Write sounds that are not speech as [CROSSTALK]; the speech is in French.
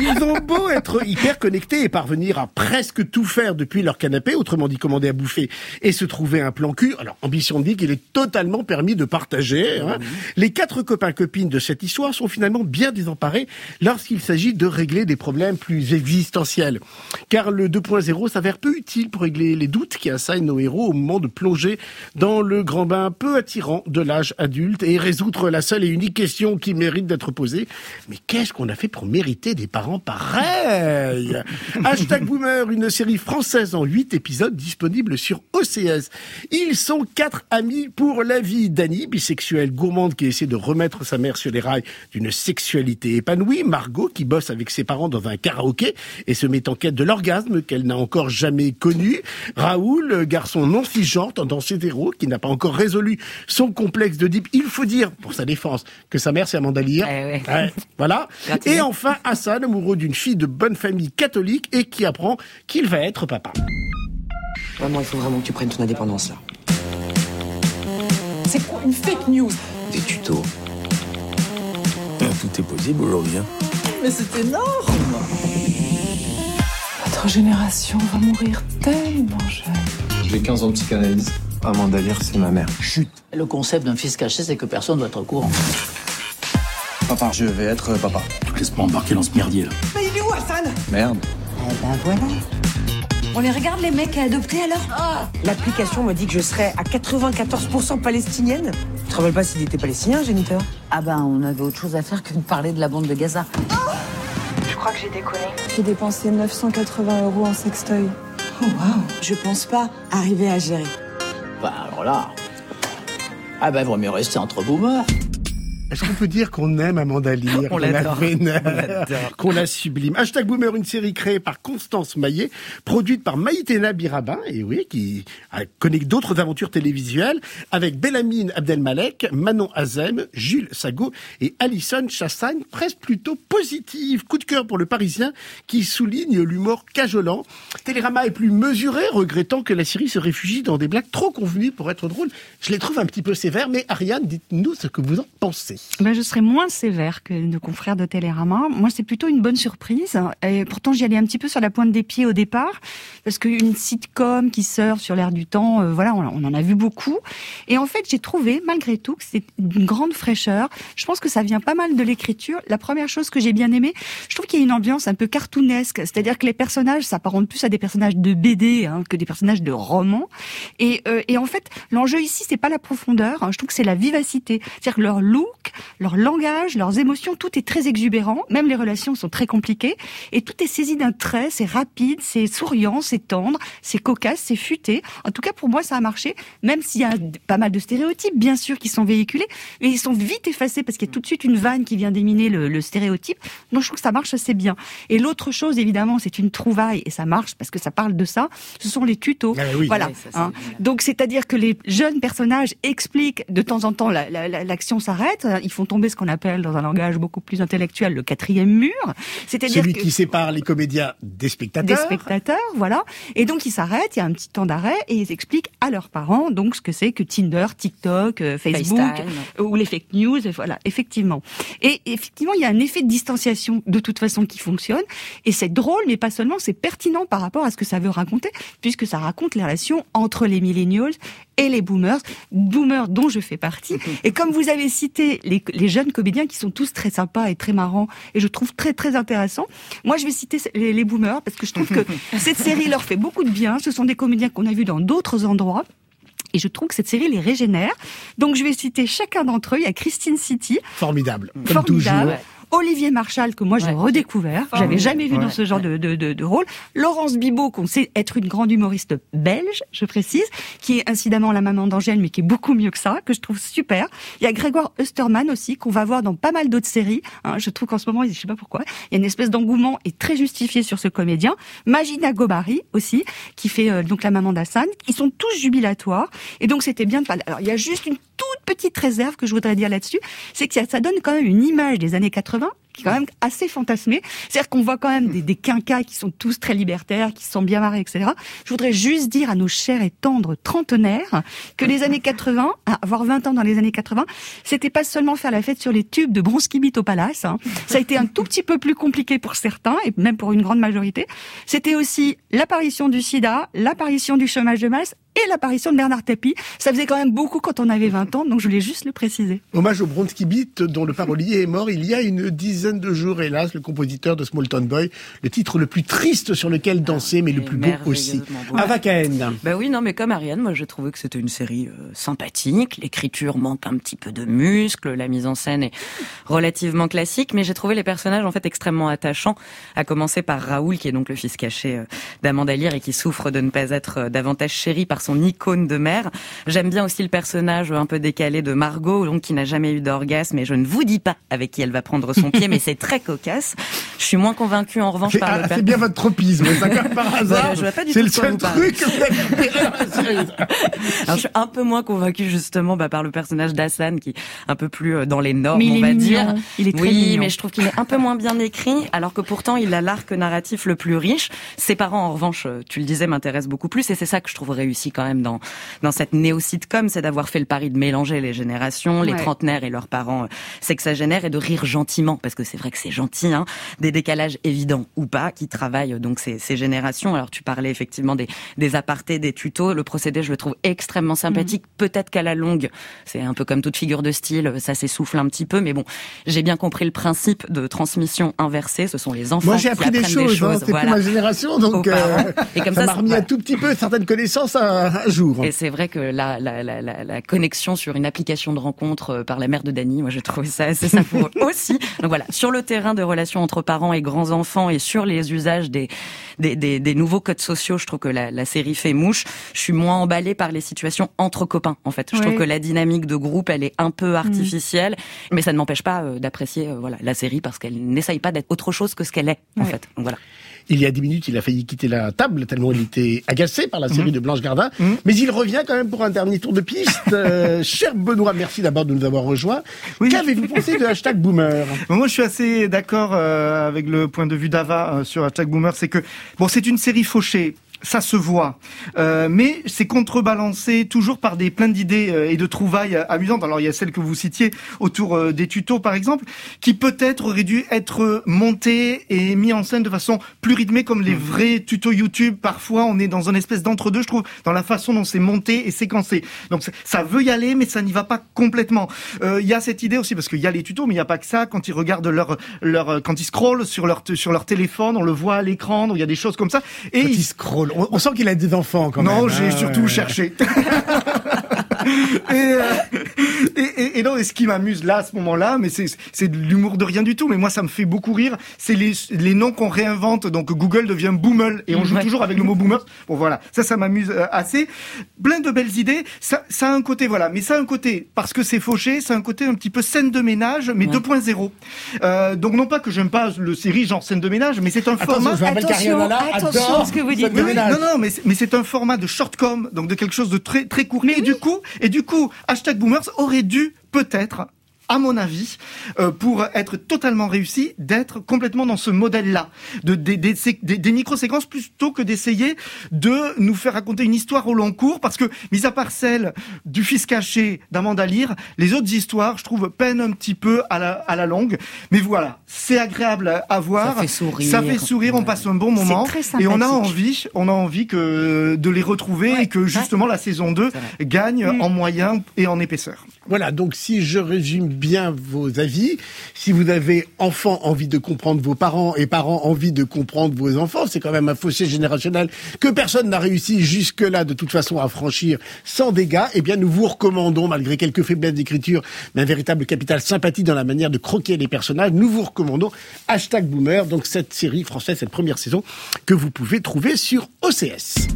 Ils ont beau être hyper connectés et parvenir à presque tout faire depuis leur canapé, autrement dit commander à bouffer et se trouver un plan cul. Alors, ambition dit qu'il est totalement permis de partager. Hein. Les quatre copains-copines de cette histoire sont finalement bien désemparés lorsqu'il s'agit de régler des problèmes plus existentiels. Car le 2.0 s'avère peu utile pour régler les doutes qui assaillent nos héros au moment de plonger dans le grand bain peu attirant de l'âge adulte et résoudre la seule et unique question qui mérite d'être posée. Mais qu'est-ce qu'on a fait pour mériter des parents pareils [LAUGHS] Hashtag Boomer, une série française en 8 épisodes disponible sur OCS. Ils sont quatre amis pour la vie. Dani, bisexuelle gourmande qui essaie de remettre sa mère sur les rails d'une sexualité épanouie. Margot, qui bosse avec ses parents dans un karaoké et se met en quête de l'orgasme qu'elle n'a encore jamais connu. Raoul, garçon non cisgenre, tendance hétéro, qui n'a pas encore résolu son complexe de deep. Il faut dire, pour sa défense, que sa mère c'est Amanda Lear. Eh voilà. Et enfin, Hassan, amoureux d'une fille de bonne famille catholique et qui apprend qu'il va être papa. Vraiment, il faut vraiment que tu prennes ton indépendance là. C'est quoi une fake news? Des tutos. Tout est possible aujourd'hui. Hein. Mais c'est énorme Notre génération va mourir tellement jeune. J'ai 15 ans de psychanalyse. Amanda Lear, c'est ma mère. Chut. Le concept d'un fils caché, c'est que personne ne doit être au courant. Papa, je vais être papa. Laisse-moi embarquer dans ce merdier là. Mais il est où Hassan? Merde. Eh ben voilà. On les regarde les mecs à adopter alors? Ah. L'application me dit que je serais à 94% palestinienne. Tu te rappelles pas s'il était palestinien, géniteur Ah ben on avait autre chose à faire que de parler de la bande de Gaza. Je crois que j'ai déconné. J'ai dépensé 980 euros en sextoy. Oh waouh Je pense pas arriver à gérer. Bah alors là. Ah ben, vaut mieux rester entre boomers. Est-ce qu'on peut dire qu'on aime Amanda Lear, qu'on la vénère, qu'on la sublime Hashtag Boomer, une série créée par Constance Maillet, produite par Maïtena Birabin, et oui, qui connu d'autres aventures télévisuelles, avec Bellamine Abdelmalek, Manon Azem, Jules Sago et Alison Chassagne, presque plutôt positive. Coup de cœur pour le Parisien, qui souligne l'humour cajolant. Télérama est plus mesuré, regrettant que la série se réfugie dans des blagues trop convenues pour être drôles. Je les trouve un petit peu sévères, mais Ariane, dites-nous ce que vous en pensez. Ben, je serais moins sévère que nos confrères de Télérama. Moi, c'est plutôt une bonne surprise. Et pourtant, j'y allais un petit peu sur la pointe des pieds au départ, parce qu'une sitcom qui sort sur l'air du temps, euh, voilà, on, en a vu beaucoup. Et en fait, j'ai trouvé, malgré tout, que c'est une grande fraîcheur. Je pense que ça vient pas mal de l'écriture. La première chose que j'ai bien aimé, je trouve qu'il y a une ambiance un peu cartoonesque, c'est-à-dire que les personnages s'apparentent plus à des personnages de BD hein, que des personnages de romans. Et, euh, et en fait, l'enjeu ici, c'est pas la profondeur. je trouve que c'est la vivacité. C'est-à-dire que leur look, leur langage, leurs émotions, tout est très exubérant. Même les relations sont très compliquées. Et tout est saisi d'un trait. C'est rapide, c'est souriant, c'est tendre, c'est cocasse, c'est futé. En tout cas, pour moi, ça a marché. Même s'il y a pas mal de stéréotypes, bien sûr, qui sont véhiculés, mais ils sont vite effacés parce qu'il y a tout de suite une vanne qui vient d'éminer le, le stéréotype. Donc, je trouve que ça marche assez bien. Et l'autre chose, évidemment, c'est une trouvaille et ça marche parce que ça parle de ça. Ce sont les tutos. Ah oui. Voilà. Ça, hein. Donc, c'est-à-dire que les jeunes personnages expliquent de temps en temps la- la- la- l'action Ils font tomber ce qu'on appelle dans un langage beaucoup plus intellectuel le quatrième mur. C'est-à-dire Celui que qui sépare les comédiens des des spectateurs. spectateurs, voilà. Et donc ils s'arrêtent, il y a un petit temps d'arrêt et ils expliquent à leurs parents donc ce que c'est que Tinder, TikTok, euh, Facebook FaceTime. euh, ou les fake news. Et voilà, effectivement. Et effectivement, il y a un effet de distanciation de toute façon qui fonctionne. Et c'est drôle, mais pas seulement, c'est pertinent par rapport à ce que ça veut raconter, puisque ça raconte les relations entre les millennials et les boomers, boomers dont je fais partie. [LAUGHS] Et comme vous avez cité les, les jeunes comédiens qui sont tous très sympas et très marrants, et je trouve très très intéressants, moi je vais citer les, les boomers parce que je trouve que [LAUGHS] cette série leur fait beaucoup de bien. Ce sont des comédiens qu'on a vus dans d'autres endroits. Et je trouve que cette série les régénère. Donc je vais citer chacun d'entre eux. Il y a Christine City, Formidable. Comme formidable. toujours. Olivier Marchal, que moi j'ai Ouais. redécouvert, j'avais jamais vu dans ce genre de, de, de, de rôle. Laurence Bibot, qu'on sait être une grande humoriste belge, je précise, qui est incidemment la maman d'Angèle, mais qui est beaucoup mieux que ça, que je trouve super. Il y a Grégoire Osterman aussi, qu'on va voir dans pas mal d'autres séries. hein. je trouve qu'en ce moment, je sais pas pourquoi, il y a une espèce d'engouement et très justifié sur ce comédien. Magina Gobari aussi, qui fait euh, donc la maman d'Hassan. Ils sont tous jubilatoires. Et donc c'était bien de parler. Alors il y a juste une toute petite réserve que je voudrais dire là-dessus, c'est que ça, ça donne quand même une image des années 80 qui est quand même assez fantasmé. C'est-à-dire qu'on voit quand même des, des quinquas qui sont tous très libertaires, qui sont bien marrés, etc. Je voudrais juste dire à nos chers et tendres trentenaires que les années 80, avoir 20 ans dans les années 80, c'était pas seulement faire la fête sur les tubes de Bronski au Palace. Hein. Ça a été un tout petit peu plus compliqué pour certains, et même pour une grande majorité. C'était aussi l'apparition du sida, l'apparition du chômage de masse et l'apparition de Bernard Tapie. Ça faisait quand même beaucoup quand on avait 20 ans, donc je voulais juste le préciser. Hommage au Bronski Beat, dont le parolier est mort il y a une dizaine de jours, hélas, le compositeur de Small Town Boy, le titre le plus triste sur lequel danser, mais le plus beau aussi. Ava Cahen. Bah oui, non, mais comme Ariane, moi j'ai trouvé que c'était une série euh, sympathique. L'écriture manque un petit peu de muscle, la mise en scène est relativement classique, mais j'ai trouvé les personnages en fait extrêmement attachants. À commencer par Raoul, qui est donc le fils caché euh, d'Amanda Lear et qui souffre de ne pas être euh, davantage chéri par son icône de mère. J'aime bien aussi le personnage un peu décalé de Margot, donc qui n'a jamais eu d'orgasme, et je ne vous dis pas avec qui elle va prendre son pied, mais c'est très cocasse. Je suis moins convaincue en revanche par ah, le C'est bien votre tropisme, ça par [LAUGHS] hasard. C'est le seul truc. Alors, je suis un peu moins convaincue justement bah, par le personnage d'Hassan qui est un peu plus euh, dans les normes, Mais il on est va mignon. dire. Il est très oui, mignon. mais je trouve qu'il est un peu moins bien écrit, alors que pourtant il a l'arc narratif le plus riche. Ses parents, en revanche, euh, tu le disais, m'intéressent beaucoup plus, et c'est ça que je trouve réussi quand même dans dans cette néo-sitcom, c'est d'avoir fait le pari de mélanger les générations, les Ouais. trentenaires et leurs parents euh, sexagénaires, et de rire gentiment, parce que c'est vrai que c'est gentil, hein, des décalages évidents ou pas, qui travaillent euh, donc ces, ces générations. Alors tu parlais effectivement des, des apartés, des tutos, le procédé je le trouve extrêmement sympathique. Peut-être qu'à la longue, c'est un peu comme toute figure de style, ça s'essouffle un petit peu, mais bon, j'ai bien compris le principe de transmission inversée. Ce sont les enfants Moi, j'ai qui appris des apprennent choses, hein, choses. c'est voilà. plus ma génération, donc euh, Et comme ça ça, m'a remis un tout petit peu certaines connaissances à, un jour. Et c'est vrai que la, la, la, la, la connexion sur une application de rencontre euh, par la mère de Dany, moi j'ai trouvé ça assez savoureux aussi. Donc voilà, sur le terrain de relations entre parents et grands enfants et sur les usages des, des, des, des nouveaux codes sociaux, je trouve que la, la série fait mouche. Je suis moins emballée par les situations entre copains en fait. Je trouve que la dynamique de groupe, elle est un peu artificielle, mais ça ne m'empêche pas euh, d'apprécier euh, voilà la série parce qu'elle n'essaye pas d'être autre chose que ce qu'elle est en fait. Donc voilà. Il y a dix minutes, il a failli quitter la table tellement il était agacé par la série de Blanche Gardin. Mais il revient quand même pour un dernier tour de piste. Euh, [LAUGHS] cher Benoît, merci d'abord de nous avoir rejoints. Oui. Qu'avez-vous pensé de hashtag boomer? Moi, je suis assez d'accord euh, avec le point de vue d'Ava euh, sur Hashtag Boomer. C'est que, bon, c'est une série fauchée. Ça se voit, Euh, mais c'est contrebalancé toujours par des plein d'idées euh, et de trouvailles euh, amusantes. Alors il y a celle que vous citiez autour euh, des tutos par exemple, qui peut-être aurait dû être montée et mis en scène de façon plus rythmée comme les vrais tutos YouTube. Parfois on est dans une espèce d'entre-deux, je trouve, dans la façon dont c'est monté et séquencé. Donc ça veut y aller, mais ça n'y va pas complètement. Euh, Il y a cette idée aussi parce qu'il y a les tutos, mais il n'y a pas que ça. Quand ils regardent leur leur quand ils scrollent sur leur sur leur téléphone, on le voit à l'écran. Donc il y a des choses comme ça. Et ils- il On, on sent qu'il a des enfants quand même. non, j'ai hein. surtout cherché. [LAUGHS] et, euh, et, non, et ce qui m'amuse là, à ce moment-là, mais c'est, c'est de l'humour de rien du tout, mais moi, ça me fait beaucoup rire, c'est les, les noms qu'on réinvente. Donc, Google devient Boomel, et on joue Ouais. toujours avec le mot boomer. Bon, voilà. Ça, ça m'amuse euh, assez. Plein de belles idées. Ça, ça a un côté, voilà. Mais ça a un côté, parce que c'est fauché, ça a un côté un petit peu scène de ménage, mais Ouais. 2.0. Euh, donc, non pas que j'aime pas le série genre scène de ménage, mais c'est un format. Attention, attention ce que vous dites. Oui, oui, non, non, mais c'est, mais c'est un format de shortcom, donc de quelque chose de très très court. et du coup, et du coup, hashtag boomers aurait dû peut-être à mon avis, euh, pour être totalement réussi, d'être complètement dans ce modèle-là, de des, des, des- des micro-séquences plutôt que d'essayer de nous faire raconter une histoire au long cours, parce que, mis à part celle du fils caché d'Amanda Lear, les autres histoires, je trouve, peinent un petit peu à la, à la longue. Mais voilà, c'est agréable à voir. Ça fait sourire. Ça fait sourire, on passe un bon C'est moment. très Et on a envie, on a envie que de les retrouver et que justement la saison 2 gagne Mm. en moyens et en épaisseur. Voilà, donc si je résume bien vos avis, si vous avez enfants envie de comprendre vos parents et parents envie de comprendre vos enfants, c'est quand même un fossé générationnel que personne n'a réussi jusque-là de toute façon à franchir sans dégâts, eh bien nous vous recommandons, malgré quelques faiblesses d'écriture, mais un véritable capital sympathie dans la manière de croquer les personnages, nous vous recommandons hashtag boomer, donc cette série française, cette première saison que vous pouvez trouver sur OCS.